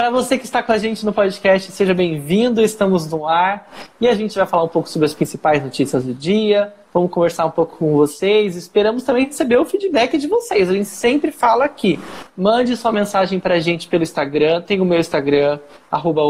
Para você que está com a gente no podcast, seja bem-vindo. Estamos no ar e a gente vai falar um pouco sobre as principais notícias do dia. Vamos conversar um pouco com vocês. Esperamos também receber o feedback de vocês. A gente sempre fala aqui. Mande sua mensagem para a gente pelo Instagram. Tem o meu Instagram, arroba.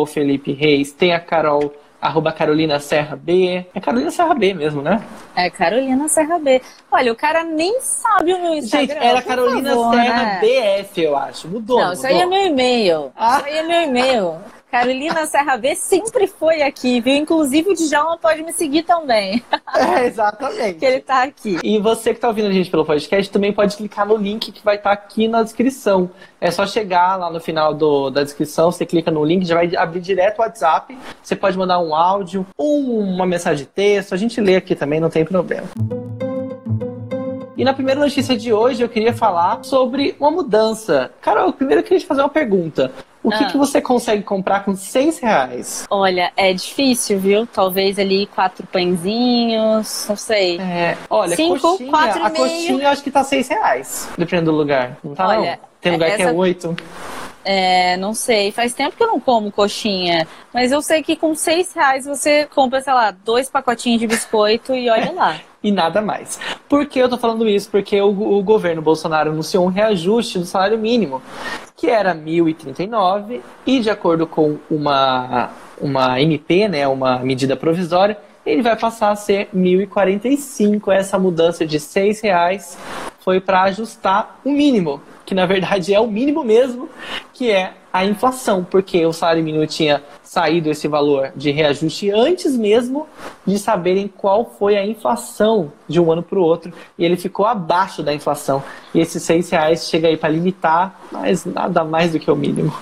Tem a Carol arroba Carolina Serra B. É Carolina Serra B mesmo, né? É Carolina Serra B. Olha, o cara nem sabe o meu Instagram. Gente, era Carolina favor, Serra né? BF, eu acho. Mudou. Não, mudou. isso aí é meu e-mail. Ah. Isso aí é meu e-mail. Carolina Serra B sempre foi aqui, viu? Inclusive o Djalma pode me seguir também, É, exatamente. que ele tá aqui. E você que está ouvindo a gente pelo podcast também pode clicar no link que vai estar aqui na descrição. É só chegar lá no final do- da descrição, você clica no link, já vai abrir direto o WhatsApp. Você pode mandar um áudio, ou uma mensagem de texto, a gente lê aqui também, não tem problema. E na primeira notícia de hoje eu queria falar sobre uma mudança. Carol, primeiro eu queria te fazer uma pergunta. O que, Ah. que você consegue comprar com seis reais? Olha, é difícil, viu? Talvez ali quatro pãezinhos, não sei. É, olha, Cinco, coxinha, quatro e a meio. coxinha eu acho que tá seis reais, dependendo do lugar. Não tá Olha, não? Tem lugar que é essa- oito. É, não sei. Faz tempo que eu não como coxinha. Mas eu sei que com seis reais você compra, sei lá, dois pacotinhos de biscoito e olha lá. e nada mais. Por que eu tô falando isso? Porque o, o governo Bolsonaro anunciou um reajuste do salário mínimo, que era 1.039, e de acordo com uma, uma MP, né, uma medida provisória, ele vai passar a ser 1.045. Essa mudança de R$ reais foi para ajustar o mínimo, que na verdade é o mínimo mesmo, que é a inflação, porque o salário mínimo tinha saído esse valor de reajuste antes mesmo de saberem qual foi a inflação de um ano para o outro, e ele ficou abaixo da inflação. E esses seis reais chega aí para limitar, mas nada mais do que o mínimo.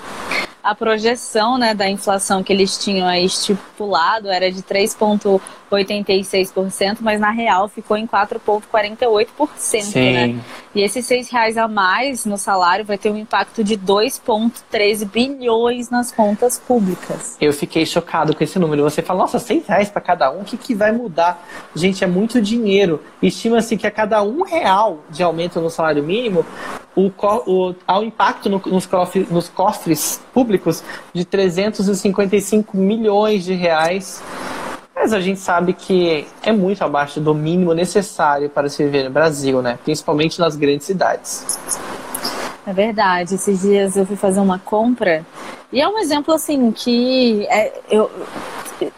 A projeção né, da inflação que eles tinham aí estipulado era de 3,86%, mas na real ficou em 4,48%. Né? E esses seis reais a mais no salário vai ter um impacto de 2,13 bilhões nas contas públicas. Eu fiquei chocado com esse número. Você fala, nossa, seis reais para cada um, o que, que vai mudar? Gente, é muito dinheiro. Estima-se que a cada um real de aumento no salário mínimo, o, o, há um impacto no- nos, cofres, nos cofres públicos de 355 milhões de reais. Mas a gente sabe que é muito abaixo do mínimo necessário para se viver no Brasil, né? Principalmente nas grandes cidades. É verdade. Esses dias eu fui fazer uma compra e é um exemplo assim que é, eu,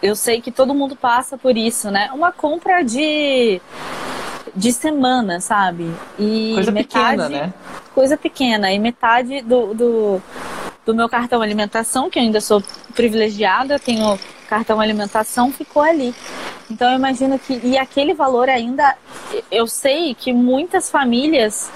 eu sei que todo mundo passa por isso, né? Uma compra de de semana, sabe? E Coisa metade, pequena, né? Coisa pequena. E metade do, do, do meu cartão alimentação, que eu ainda sou privilegiada, tenho cartão alimentação, ficou ali. Então eu imagino que. E aquele valor ainda. Eu sei que muitas famílias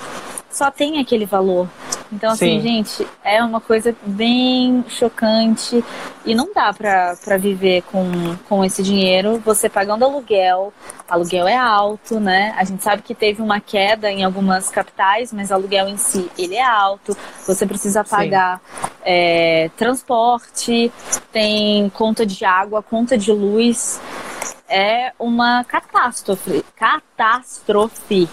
só têm aquele valor. Então, assim, Sim. gente, é uma coisa bem chocante e não dá pra, pra viver com, com esse dinheiro. Você pagando aluguel, aluguel é alto, né? A gente sabe que teve uma queda em algumas capitais, mas aluguel em si, ele é alto. Você precisa pagar é, transporte, tem conta de água, conta de luz. É uma catástrofe. Catástrofe.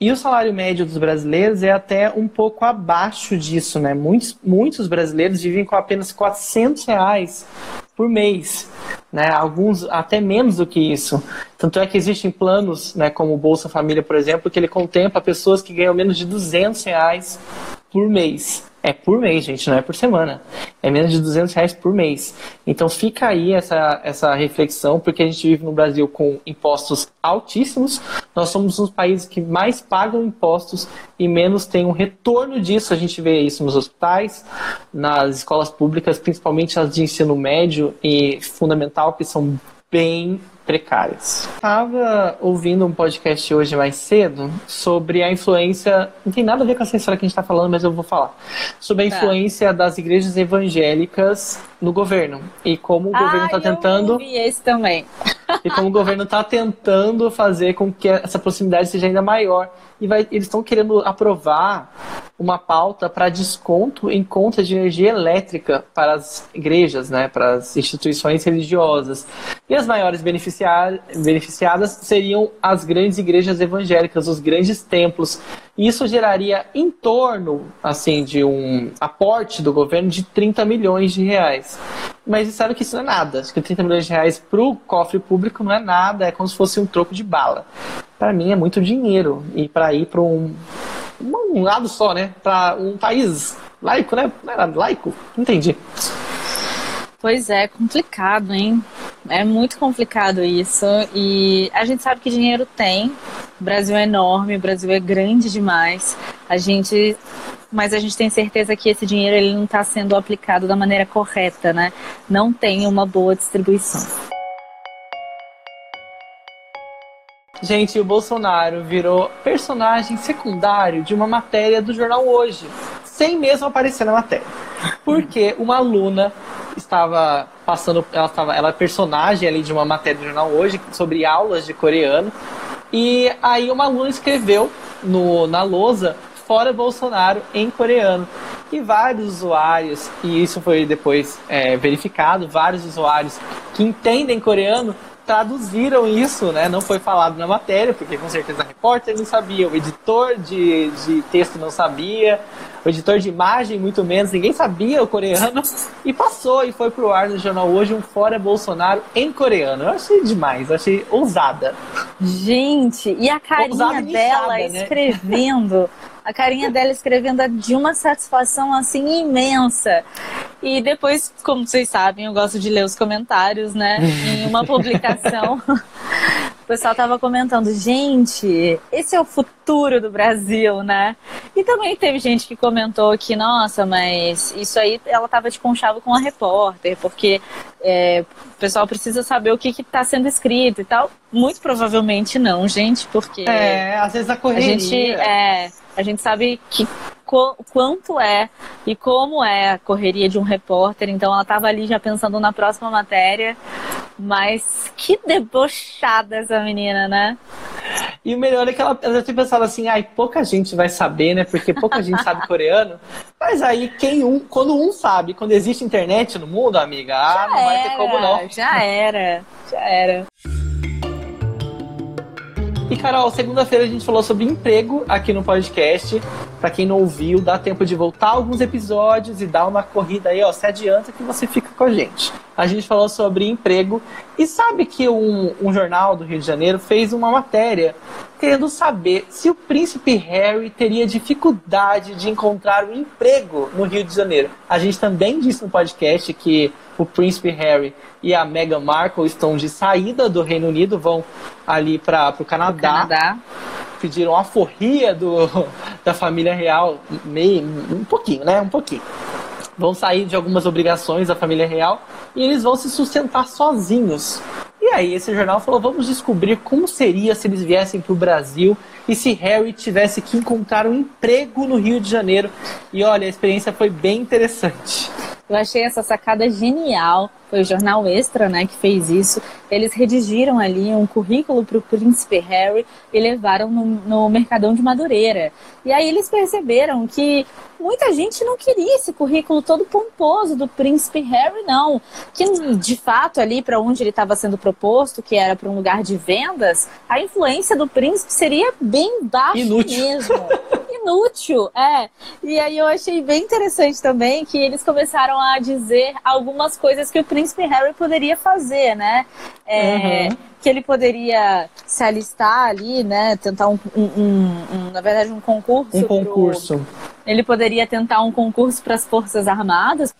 E o salário médio dos brasileiros é até um pouco abaixo disso, né? Muitos, muitos brasileiros vivem com apenas 400 reais por mês, né? Alguns até menos do que isso. Tanto é que existem planos, né, como o Bolsa Família, por exemplo, que ele contempla pessoas que ganham menos de 200 reais por mês. É por mês, gente, não é por semana. É menos de 200 reais por mês. Então fica aí essa, essa reflexão, porque a gente vive no Brasil com impostos altíssimos. Nós somos um dos países que mais pagam impostos e menos tem um retorno disso. A gente vê isso nos hospitais, nas escolas públicas, principalmente as de ensino médio e fundamental, que são bem precárias. Estava ouvindo um podcast hoje mais cedo sobre a influência. Não tem nada a ver com essa história que a gente está falando, mas eu vou falar. Sobre a Tá. influência das igrejas evangélicas no governo. E como o governo está Ah, tentando. Eu ouvi esse também. E como o governo está tentando fazer com que essa proximidade seja ainda maior. E vai, eles estão querendo aprovar uma pauta para desconto em contas de energia elétrica para as igrejas, né, para as instituições religiosas. E as maiores beneficiadas seriam as grandes igrejas evangélicas, os grandes templos. E isso geraria em torno assim de um aporte do governo de 30 milhões de reais. Mas disseram que isso não é nada. Acho que 30 milhões de reais para o cofre público não é nada, é como se fosse um troco de bala. Para mim é muito dinheiro. E para ir para um, um lado só, né? Para um país laico, né? Não era laico? Entendi. Pois é, complicado, hein? É muito complicado isso. E a gente sabe que dinheiro tem. O Brasil é enorme, o Brasil é grande demais. A gente mas a gente tem certeza que esse dinheiro ele não está sendo aplicado da maneira correta, né? Não tem uma boa distribuição. Gente, o Bolsonaro virou personagem secundário de uma matéria do jornal Hoje, sem mesmo aparecer na matéria. Porque uma aluna estava passando, ela estava, ela é personagem ali de uma matéria do jornal Hoje sobre aulas de coreano. E aí uma aluna escreveu no, na lousa fora Bolsonaro em coreano. E vários usuários, e isso foi depois é, verificado, vários usuários que entendem coreano traduziram isso, né? Não foi falado na matéria, porque com certeza a repórter não sabia, o editor de, de texto não sabia, o editor de imagem muito menos, ninguém sabia o coreano e passou e foi pro ar no jornal hoje um fora Bolsonaro em coreano. Eu achei demais, eu achei ousada. Gente, e a carinha dela né? escrevendo a carinha dela escrevendo é de uma satisfação assim imensa. E depois, como vocês sabem, eu gosto de ler os comentários, né? Em uma publicação, o pessoal tava comentando, gente, esse é o futuro do Brasil, né? E também teve gente que comentou que, nossa, mas isso aí ela tava de conchavo com a repórter, porque é, o pessoal precisa saber o que está sendo escrito e tal. Muito provavelmente não, gente, porque. É, às vezes a correria. A gente, é, a gente sabe que qu quanto é e como é a correria de um repórter, então ela estava ali já pensando na próxima matéria. Mas que debochada essa menina, né? E o melhor é que ela, ela tinha pensado assim, ai, pouca gente vai saber, né? Porque pouca gente sabe coreano. Mas aí, quem um, quando um sabe, quando existe internet no mundo, amiga, ah, não vai ter como não. Já era, já era. E Carol, segunda-feira a gente falou sobre emprego aqui no podcast. Para quem não ouviu, dá tempo de voltar alguns episódios e dar uma corrida aí, ó. Se adianta que você fica com a gente. A gente falou sobre emprego e sabe que um, um jornal do Rio de Janeiro fez uma matéria querendo saber se o príncipe Harry teria dificuldade de encontrar um emprego no Rio de Janeiro. A gente também disse no podcast que o príncipe Harry e a Meghan Markle estão de saída do Reino Unido, vão ali para o Canadá. Canadá. Pediram a forria do, da família real, meio, um pouquinho, né? Um pouquinho. Vão sair de algumas obrigações da família real e eles vão se sustentar sozinhos. E aí esse jornal falou: vamos descobrir como seria se eles viessem para o Brasil e se Harry tivesse que encontrar um emprego no Rio de Janeiro. E olha, a experiência foi bem interessante. Eu achei essa sacada genial. Foi o Jornal Extra, né, que fez isso. Eles redigiram ali um currículo para o Príncipe Harry e levaram no, no Mercadão de Madureira. E aí eles perceberam que muita gente não queria esse currículo todo pomposo do Príncipe Harry, não. Que de fato ali para onde ele estava sendo proposto, que era para um lugar de vendas, a influência do príncipe seria bem baixa Inútil. mesmo. Inútil, é. E aí eu achei bem interessante também que eles começaram a dizer algumas coisas que o príncipe Harry poderia fazer, né? É, uhum. Que ele poderia se alistar ali, né? Tentar um, um, um, um na verdade, um concurso. Um concurso. Pro... Ele poderia tentar um concurso para as Forças Armadas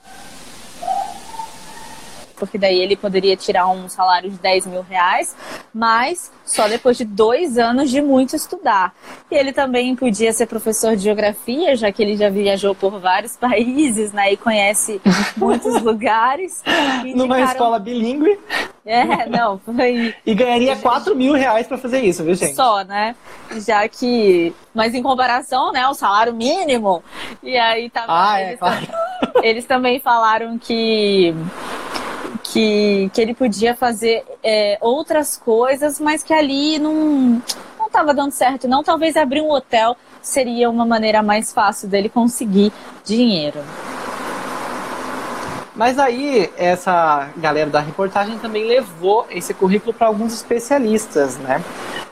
porque daí ele poderia tirar um salário de 10 mil reais, mas só depois de dois anos de muito estudar. E ele também podia ser professor de geografia, já que ele já viajou por vários países, né, e conhece muitos lugares. Numa escola bilíngue. É, não, foi. E ganharia 4 mil reais para fazer isso, viu, gente? Só, né? Já que. Mas em comparação, né, o salário mínimo. E aí tava. Ah, é, claro. eles também falaram que que, que ele podia fazer é, outras coisas, mas que ali não não estava dando certo, não. Talvez abrir um hotel seria uma maneira mais fácil dele conseguir dinheiro. Mas aí, essa galera da reportagem também levou esse currículo para alguns especialistas, né?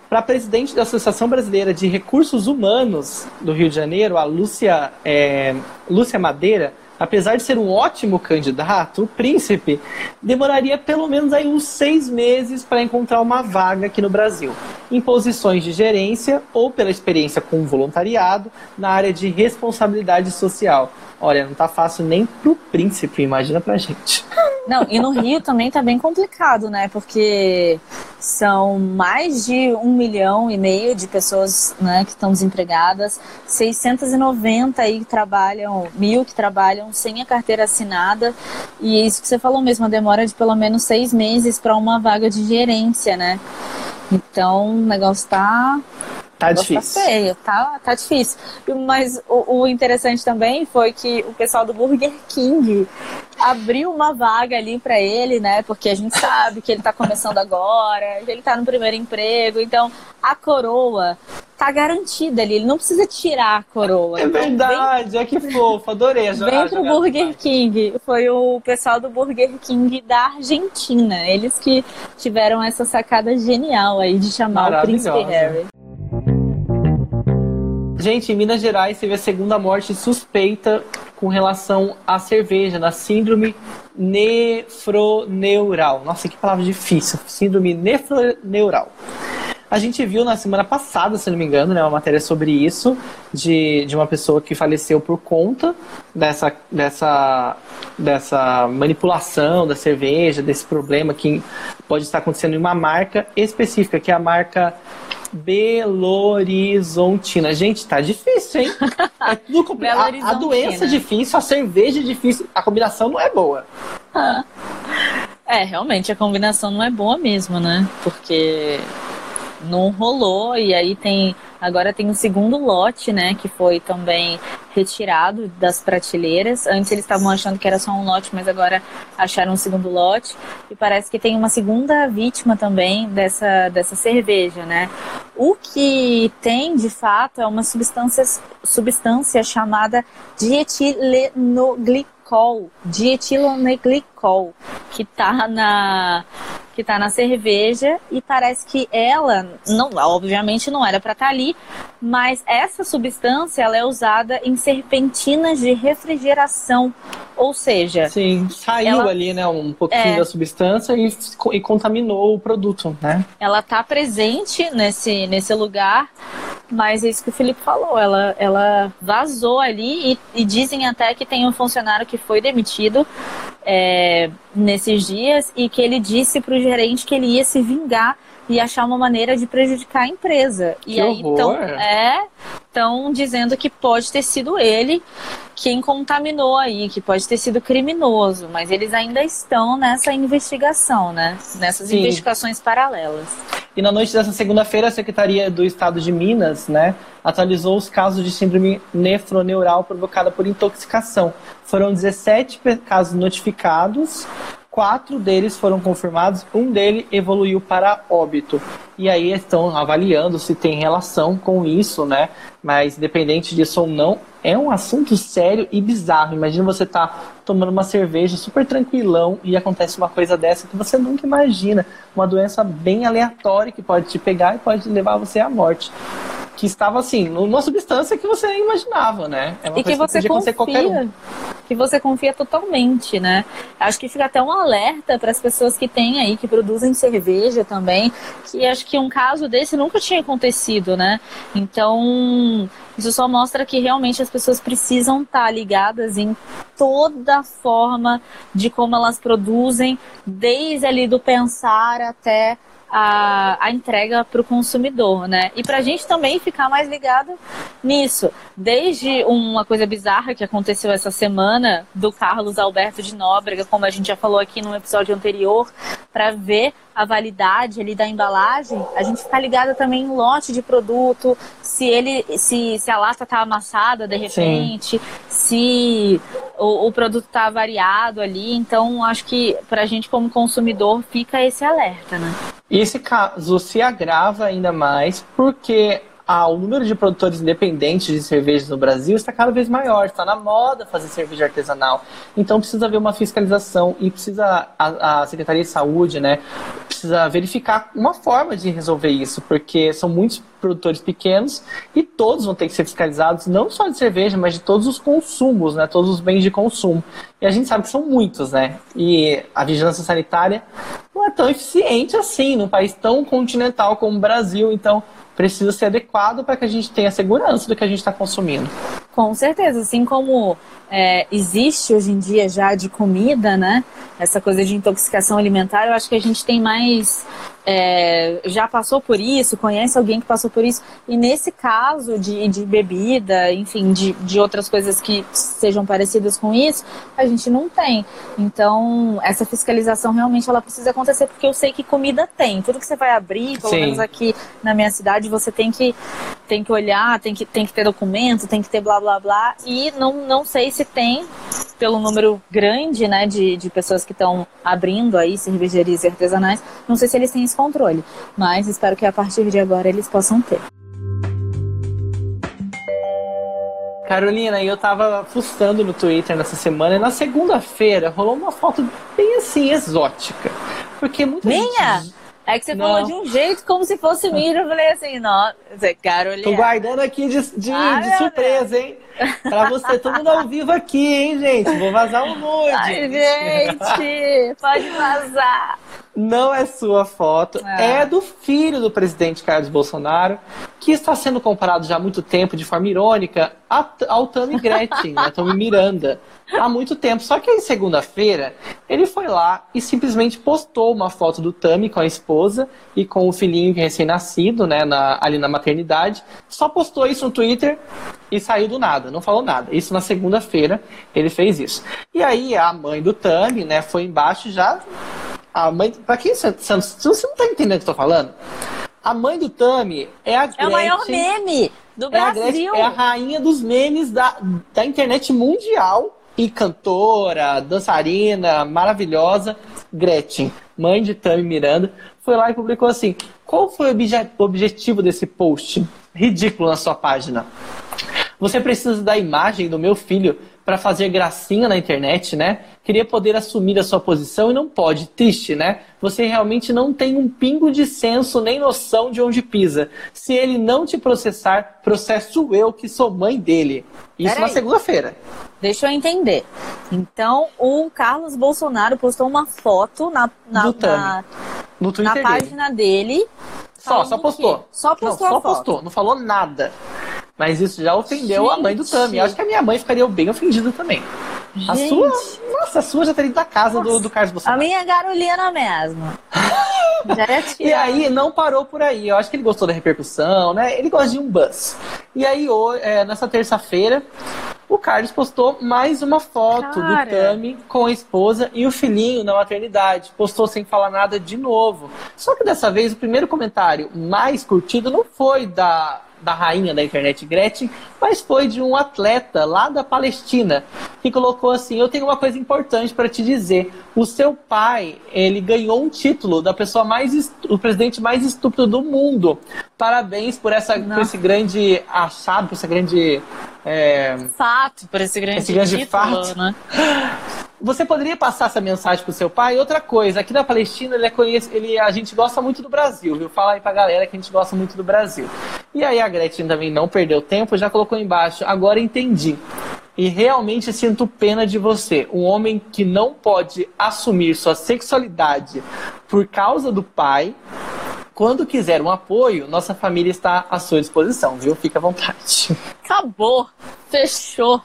Para a presidente da Associação Brasileira de Recursos Humanos do Rio de Janeiro, a Lúcia, é, Lúcia Madeira, apesar de ser um ótimo candidato, o príncipe demoraria pelo menos aí uns seis meses para encontrar uma vaga aqui no Brasil, em posições de gerência ou pela experiência com voluntariado na área de responsabilidade social. Olha, não tá fácil nem pro príncipe, imagina pra gente. Não, e no Rio também tá bem complicado, né? Porque são mais de um milhão e meio de pessoas né, que estão desempregadas, 690 aí que trabalham, mil que trabalham sem a carteira assinada, e isso que você falou mesmo, a demora de pelo menos seis meses para uma vaga de gerência, né? Então o negócio tá Tá, tá difícil. Tá feio, tá, tá difícil. Mas o, o, interessante também foi que o pessoal do Burger King abriu uma vaga ali para ele, né? Porque a gente sabe que ele tá começando agora, ele tá no primeiro emprego, então a coroa tá garantida ali, ele não precisa tirar a coroa. É verdade, vem, é que fofo, adorei Vem pro Burger King, foi o pessoal do Burger King da Argentina, eles que tiveram essa sacada genial aí de chamar o Príncipe Harry. Gente, em Minas Gerais teve a segunda morte suspeita com relação à cerveja, na síndrome nefroneural. Nossa, que palavra difícil. Síndrome nefroneural. A gente viu na semana passada, se não me engano, né, uma matéria sobre isso, de, de uma pessoa que faleceu por conta dessa, dessa, dessa manipulação da cerveja, desse problema que pode estar acontecendo em uma marca específica, que é a marca Belo Horizontina. Gente, tá difícil, hein? É tudo complicado. A, a, doença é difícil, a cerveja é difícil, a combinação não é boa. É, realmente a combinação não é boa mesmo, né? Porque não rolou e aí tem Agora tem o segundo lote, né, que foi também retirado das prateleiras. Antes eles estavam achando que era só um lote, mas agora acharam um segundo lote. E parece que tem uma segunda vítima também dessa, dessa cerveja, né? O que tem, de fato, é uma substância, substância chamada dietilenglicol, dietilenglicol, que está na que está na cerveja e parece que ela, não, obviamente não era para estar tá ali, mas essa substância ela é usada em serpentinas de refrigeração, ou seja, sim, saiu ela, ali, né, um pouquinho é, da substância e, e contaminou o produto, né? Ela está presente nesse nesse lugar mas é isso que o Felipe falou, ela, ela vazou ali e, e dizem até que tem um funcionário que foi demitido é, nesses dias e que ele disse para o gerente que ele ia se vingar e achar uma maneira de prejudicar a empresa. Que e aí então é estão dizendo que pode ter sido ele quem contaminou aí, que pode ter sido criminoso, mas eles ainda estão nessa investigação, né? Nessas Sim. investigações paralelas. E na noite dessa segunda-feira, a Secretaria do Estado de Minas, né, atualizou os casos de síndrome nefroneural provocada por intoxicação. Foram 17 casos notificados, quatro deles foram confirmados, um deles evoluiu para óbito. E aí estão avaliando se tem relação com isso, né? Mas independente disso ou não, é um assunto sério e bizarro. Imagina você tá tomando uma cerveja super tranquilão e acontece uma coisa dessa que você nunca imagina. Uma doença bem aleatória que pode te pegar e pode levar você à morte que estava assim, numa substância que você nem imaginava, né? É e que você que confia, um. que você confia totalmente, né? Acho que fica até um alerta para as pessoas que têm aí, que produzem cerveja também, que acho que um caso desse nunca tinha acontecido, né? Então, isso só mostra que realmente as pessoas precisam estar tá ligadas em toda a forma de como elas produzem, desde ali do pensar até a, a entrega para o consumidor, né? E para a gente também ficar mais ligado nisso. Desde uma coisa bizarra que aconteceu essa semana do Carlos Alberto de Nóbrega, como a gente já falou aqui no episódio anterior, para ver a validade ali da embalagem, a gente está ligado também em lote de produto, se ele, se, se a lata está amassada de repente, Sim. Se o, o produto está variado ali. Então, acho que para a gente como consumidor fica esse alerta, né? E esse caso se agrava ainda mais porque ah, o número de produtores independentes de cervejas no Brasil está cada vez maior, está na moda fazer cerveja artesanal. Então precisa haver uma fiscalização e precisa a, a, Secretaria de Saúde, né, precisa verificar uma forma de resolver isso, porque são muitos produtores pequenos e todos vão ter que ser fiscalizados, não só de cerveja, mas de todos os consumos, né, todos os bens de consumo. E a gente sabe que são muitos, né? E a vigilância sanitária não é tão eficiente assim num país tão continental como o Brasil, então precisa ser adequado para que a gente tenha segurança do que a gente está consumindo. Com certeza, assim como é, existe hoje em dia já de comida, né? Essa coisa de intoxicação alimentar, eu acho que a gente tem mais é, já passou por isso, conhece alguém que passou por isso, e nesse caso de, de bebida, enfim, de, de outras coisas que sejam parecidas com isso, a gente não tem. Então, essa fiscalização realmente ela precisa acontecer, porque eu sei que comida tem. Tudo que você vai abrir, pelo Sim. menos aqui na minha cidade, você tem que, tem que olhar, tem que, tem que ter documento, tem que ter blá blá blá, e não, não sei se tem, pelo número grande né, de, de pessoas que estão abrindo aí cervejarias artesanais, não sei se eles têm esse controle, mas espero que a partir de agora eles possam ter. Carolina, eu tava fuçando no Twitter nessa semana e na segunda-feira rolou uma foto bem assim exótica. Porque muita Minha? Gente... É que você não. falou de um jeito como se fosse minha. Eu falei assim, nossa, Carolina. Tô guardando aqui de, de, ah, de surpresa, Deus. hein? Pra você, todo mundo ao vivo aqui, hein, gente? Vou vazar um nude. Ai, gente, pode vazar. Não é sua foto, é. é do filho do presidente Carlos Bolsonaro, que está sendo comparado já há muito tempo, de forma irônica, ao Tami Gretchen, a Tami Miranda, há muito tempo. Só que em segunda-feira, ele foi lá e simplesmente postou uma foto do Tami com a esposa e com o filhinho recém-nascido, né, na, ali na maternidade. Só postou isso no Twitter e saiu do nada, não falou nada. Isso na segunda-feira ele fez isso. E aí a mãe do Tami, né, foi embaixo já a mãe. Pra quem você, você não tá entendendo o que eu tô falando? A mãe do Tami é a Gretchen. É o maior meme do é Brasil. A Gretchen, é a rainha dos memes da, da internet mundial. E cantora, dançarina, maravilhosa. Gretchen, mãe de Tami Miranda, foi lá e publicou assim: Qual foi o obje objetivo desse post? Ridículo na sua página. Você precisa da imagem do meu filho para fazer gracinha na internet, né? Queria poder assumir a sua posição e não pode. Triste, né? Você realmente não tem um pingo de senso nem noção de onde pisa. Se ele não te processar, processo eu que sou mãe dele. Isso Pera na segunda-feira. Deixa eu entender. Então, o Carlos Bolsonaro postou uma foto na, na, na, no na página dele. Só, só postou. Só postou. Não, só postou, não falou nada. Mas isso já ofendeu Gente. a mãe do Tami. Acho que a minha mãe ficaria bem ofendida também. Gente. A sua. Nossa, a sua já teria ido da casa do, do Carlos Bolsonaro. A minha Garolina mesmo. e aí não parou por aí. Eu acho que ele gostou da repercussão, né? Ele gosta de um buzz. E aí, é, nessa terça-feira, o Carlos postou mais uma foto Cara. do Tami com a esposa e o filhinho na maternidade. Postou sem falar nada de novo. Só que dessa vez o primeiro comentário mais curtido não foi da da rainha da internet Gretchen, mas foi de um atleta lá da Palestina que colocou assim: "Eu tenho uma coisa importante para te dizer. O seu pai, ele ganhou um título da pessoa mais o presidente mais estúpido do mundo. Parabéns por essa por esse grande achado, por essa grande é, fato, por esse grande, esse grande título, fato. Né? Você poderia passar essa mensagem pro seu pai? Outra coisa, aqui na Palestina ele é ele, a gente gosta muito do Brasil, viu? Fala aí pra galera que a gente gosta muito do Brasil. E aí a Gretchen também não perdeu tempo, já colocou embaixo, agora entendi. E realmente sinto pena de você, um homem que não pode assumir sua sexualidade por causa do pai. Quando quiser um apoio, nossa família está à sua disposição, viu? Fica à vontade. Acabou. Fechou.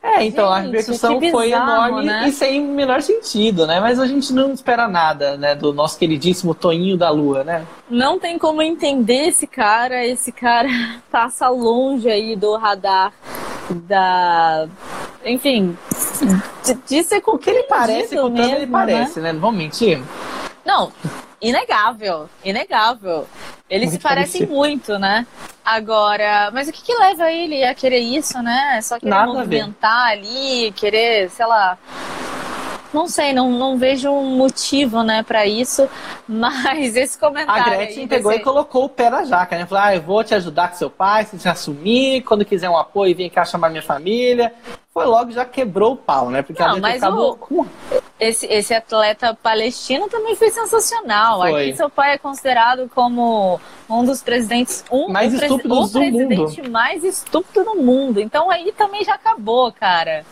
É, então Gente, a repercussão bizarro, foi enorme né? e sem o menor sentido, né? Mas a gente não espera nada, né, do nosso queridíssimo Toinho da Lua, né? Não tem como entender esse cara, esse cara passa longe aí do radar da enfim, de, de ser com o que ele parece, com mesmo, ele parece, né? né? Não vamos mentir. Não, inegável, inegável. Eles muito se parecem parecido. muito, né? Agora, mas o que, que leva ele a querer isso, né? É só querer Nada movimentar ali, querer, sei lá, não sei, não, não vejo um motivo, né, para isso, mas esse comentário. A Gretchen pegou desse... e colocou o pé na jaca, né? Falou: ah, eu vou te ajudar com seu pai, se você assumir, quando quiser um apoio, vem cá chamar minha família. Foi logo, já quebrou o pau, né? Porque não, mas acabou... o, esse, esse atleta palestino também foi sensacional. Foi. Aqui seu pai é considerado como um dos presidentes, um mais estúpidos do presidente mundo. mais estúpido do mundo. Então aí também já acabou, cara.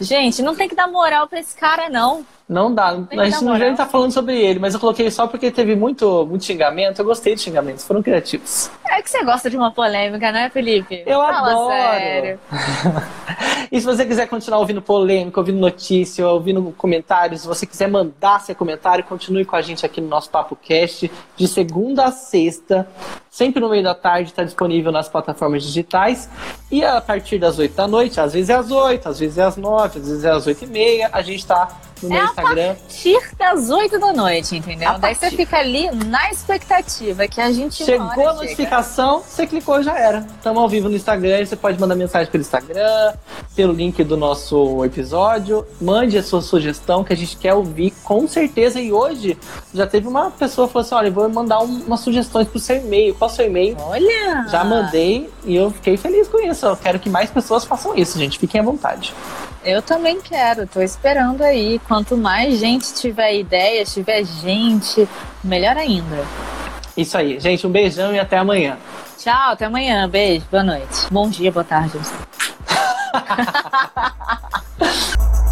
Gente, não tem que dar moral pra esse cara, não. Não dá. a gente não já tá falando sobre ele, mas eu coloquei só porque teve muito, muito xingamento. Eu gostei de xingamentos, foram criativos. É que você gosta de uma polêmica, né, Felipe? Eu Fala adoro. Sério. e se você quiser continuar ouvindo polêmica, ouvindo notícia, ouvindo comentários, se você quiser mandar seu comentário, continue com a gente aqui no nosso Papo Cast, de segunda a sexta, sempre no meio da tarde, está disponível nas plataformas digitais. E a partir das 8 da noite, às vezes é às 8, às vezes é às 9, às vezes é às 8 e meia, a gente está no meu é Instagram. A partir das 8 da noite, entendeu? A Daí partir. você fica ali na expectativa que a gente. Chegou a notificação, chega. você clicou já era. Estamos ao vivo no Instagram, você pode mandar mensagem pelo Instagram, pelo link do nosso episódio. Mande a sua sugestão que a gente quer ouvir com certeza. E hoje já teve uma pessoa que falou assim: olha, vou mandar um, umas sugestões pro seu e-mail. Qual é o seu e-mail? Olha! Já mandei e eu fiquei feliz com isso. Eu quero que mais pessoas façam isso, gente. Fiquem à vontade. Eu também quero, tô esperando aí. Quanto mais gente tiver ideia, tiver gente, melhor ainda. Isso aí, gente, um beijão e até amanhã. Tchau, até amanhã. Beijo, boa noite. Bom dia, boa tarde. ハハハハ